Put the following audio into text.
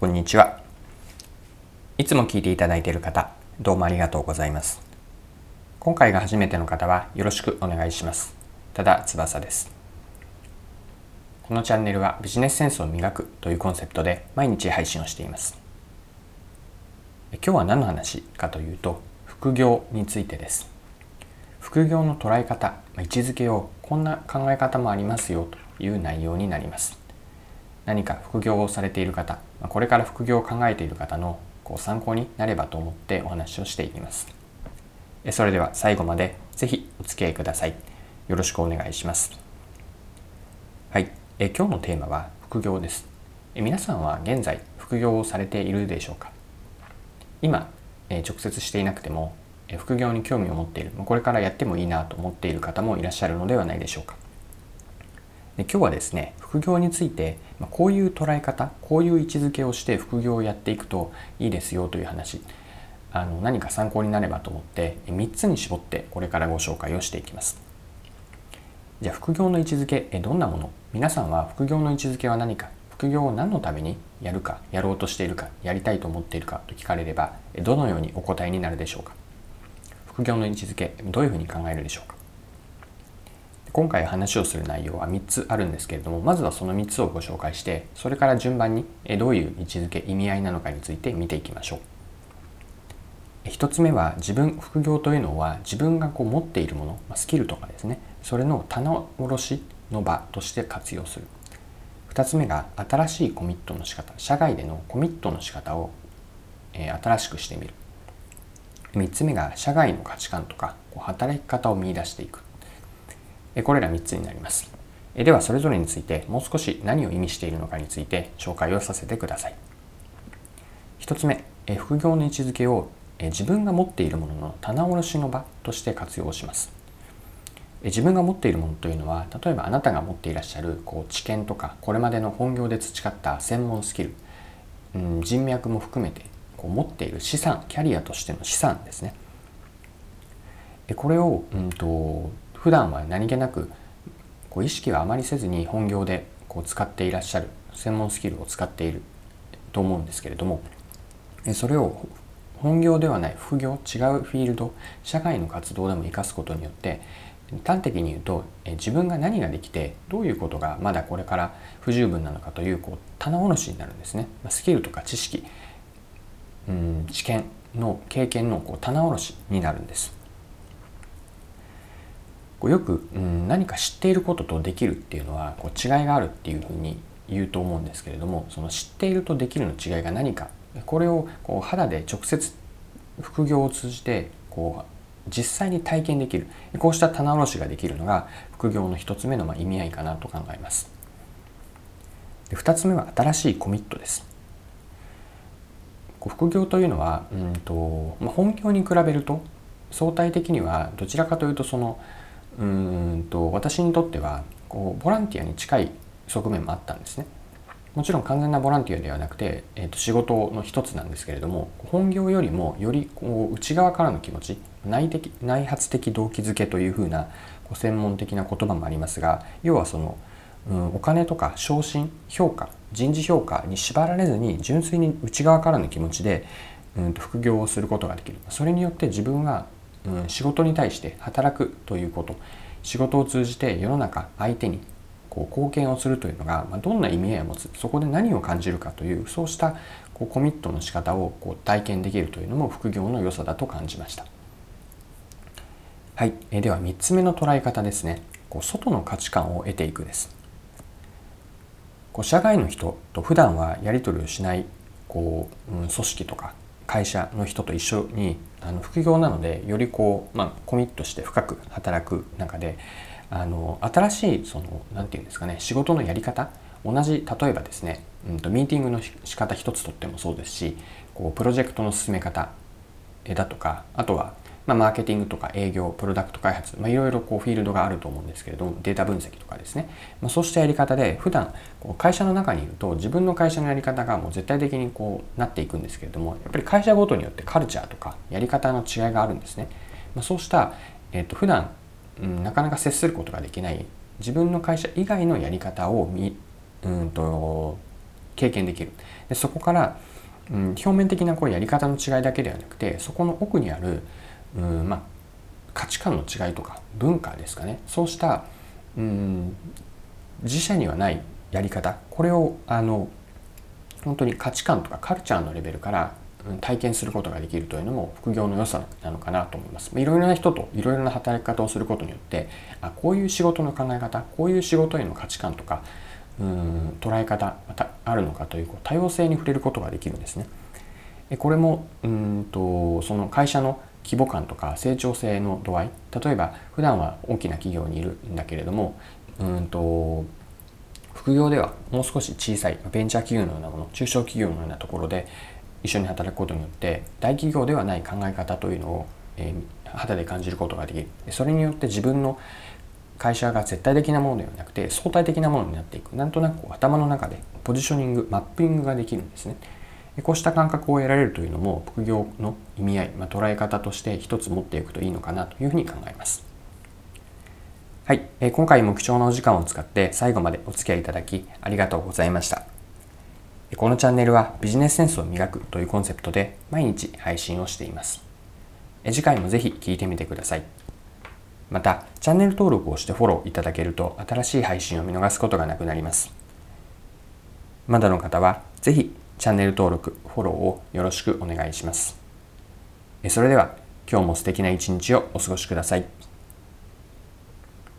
こんにちは。いつも聞いていただいている方、どうもありがとうございます。今回が初めての方はよろしくお願いします。ただ翼です。このチャンネルはビジネスセンスを磨くというコンセプトで毎日配信をしています。今日は何の話かというと、副業についてです。副業の捉え方、位置づけをこんな考え方もありますよという内容になります。何か副業をされている方、これから副業を考えている方のこう参考になればと思ってお話をしていきます。それでは最後までぜひお付き合いください。よろしくお願いします。はい、え今日のテーマは副業です。え皆さんは現在副業をされているでしょうか？今、え直接していなくてもえ副業に興味を持っているこれからやってもいいなと思っている方もいらっしゃるのではないでしょうか？で今日はですね副業についてこういう捉え方こういう位置づけをして副業をやっていくといいですよという話。あの何か参考になればと思って3つに絞ってこれからご紹介をしていきます。じゃあ副業の位置づけどんなもの？皆さんは副業の位置づけは何か？副業を何のためにやるかやろうとしているかやりたいと思っているかと聞かれればどのようにお答えになるでしょうか？副業の位置づけどういうふうに考えるでしょうか？今回話をする内容は3つあるんですけれどもまずはその3つをご紹介してそれから順番にどういう位置づけ意味合いなのかについて見ていきましょう。1つ目は自分副業というのは自分がこう持っているものスキルとかですね。それの棚卸しの場として活用する。2つ目が新しいコミットの仕方社外でのコミットの仕方を、え新しくしてみる。3つ目が社外の価値観とか働き方を見いだしていく。これら3つになります。ではそれぞれについてもう少し何を意味しているのかについて紹介をさせてください。1つ目、副業の位置づけを自分が持っているものの棚卸しの場として活用します。自分が持っているものというのは例えばあなたが持っていらっしゃるこう知見とかこれまでの本業で培った専門スキル、うん、人脈も含めてこう持っている資産キャリアとしての資産ですねこれを、うんと普段は何気なくこう意識はあまりせずに本業でこう使っていらっしゃる専門スキルを使っていると思うんですけれどもそれを本業ではない副業違うフィールド社会の活動でも生かすことによって端的に言うと自分が何ができてどういうことがまだこれから不十分なのかというこう棚卸しになるんですね。スキルとか知識うん知見の経験のこう棚卸しになるんです。こうよく、うん、何か知っていることとできるっていうのはこう違いがあるっていうふうに言うと思うんですけれどもその知っているとできるの違いが何か。これをこう肌で直接副業を通じてこう実際に体験できる。こうした棚卸しができるのが副業の一つ目のま意味合いかなと考えます。で2つ目は新しいコミットです。副業というのはうんと、まあ本業に比べると相対的にはどちらかというとそのうんと私にとってはこうボランティアに近い側面もあったんですね。もちろん完全なボランティアではなくて、えー、と仕事の一つなんですけれども本業よりもよりこう内側からの気持ち内的内発的動機づけというふうなこう専門的な言葉もありますが要はその、うん、お金とか昇進評価人事評価に縛られずに純粋に内側からの気持ちで、うん、と副業をすることができるそれによって自分がうん、仕事に対して働くということ。仕事を通じて世の中相手にこう貢献をするというのが、まあ、どんな意味合いを持つそこで何を感じるかというそうしたこうコミットの仕方をこう体験できるというのも副業の良さだと感じました。はい、えでは3つ目の捉え方ですね。こう外の価値観を得ていくです。こう社外の人と普段はやり取りをしないこう、うん、組織とか会社の人と一緒にあの副業なのでよりこう、まあ、コミットして深く働く中であの新しいその何て言うんですかね仕事のやり方同じ例えばですね、うんと、ミーティングの仕方一つとってもそうですしこうプロジェクトの進め方だとかあとはまあ、マーケティングとか営業、プロダクト開発、まあ、いろいろこうフィールドがあると思うんですけれども、データ分析とかですね、まあ、そうしたやり方で、普段こう会社の中にいると、自分の会社のやり方がもう絶対的にこうなっていくんですけれども、やっぱり会社ごとによってカルチャーとかやり方の違いがあるんですね。まあ、そうした、えっ、ー、と普段、うん、なかなか接することができない自分の会社以外のやり方をみうんと経験できるでそこから、うん、表面的なこうやり方の違いだけではなくてそこの奥にある、うんまあ、価値観の違いとか文化ですかねそうした、うん、自社にはないやり方これをあの本当に価値観とかカルチャーのレベルから体験することができるというのも副業の良さなのかなと思います。いろいろな人といろいろな働き方をすることによってあこういう仕事の考え方こういう仕事への価値観とかうん捉え方またあるのかという多様性に触れることができるんですね。これもうんとその会社の規模感とか成長性の度合い。例えば普段は大きな企業にいるんだけれどもうんと副業ではもう少し小さいベンチャー企業のようなもの中小企業のようなところで一緒に働くことによって大企業ではない考え方というのを、えー、肌で感じることができる。それによって自分の会社が絶対的なものではなくて相対的なものになっていく。なんとなく頭の中でポジショニングマッピングができるんですね。こうした感覚を得られるというのも副業の意味合い、まあ、捉え方として一つ持っていくといいのかなというふうに考えますはい、えー、今回も貴重なお時間を使って最後までお付き合いいただきありがとうございましたこのチャンネルはビジネスセンスを磨くというコンセプトで毎日配信をしています。次回もぜひ聴いてみてください。また、チャンネル登録をしてフォローいただけると新しい配信を見逃すことがなくなります。まだの方はぜひチャンネル登録、フォローをよろしくお願いします。それでは今日も素敵な一日をお過ごしください。